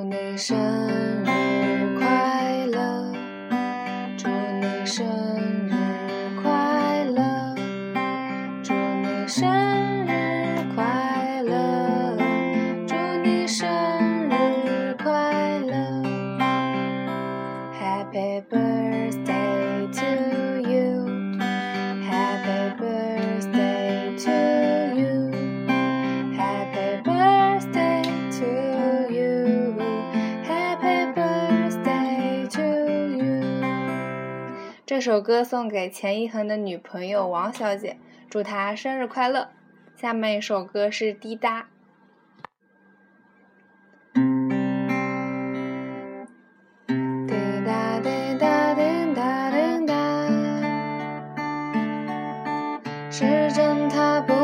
祝你生日快乐，祝你生日快乐，祝你生日快乐，祝你生日快乐，Happy birthday 这首歌送给钱一恒的女朋友王小姐，祝她生日快乐。下面一首歌是《滴答》。滴答滴答滴答滴答，时针它不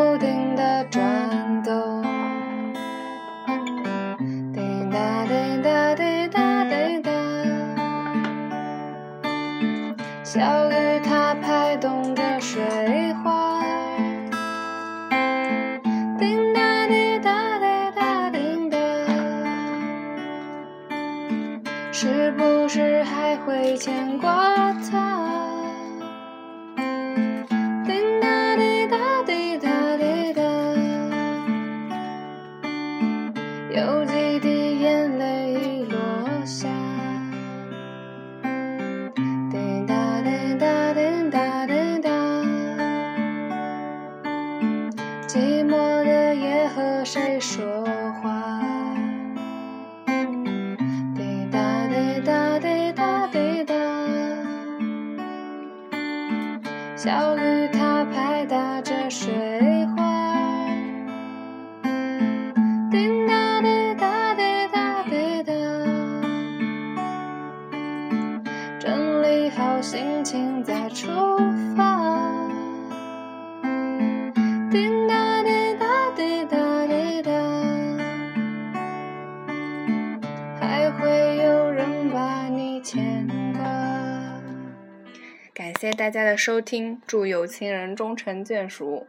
小雨它拍动着水花。滴答滴答滴答滴答。是不是还会牵挂他？寂寞的夜和谁说话？滴答滴答滴答滴答，小雨它拍打着水花。滴答滴答滴答滴答，整理好心情再出发。牵挂。感谢大家的收听，祝有情人终成眷属。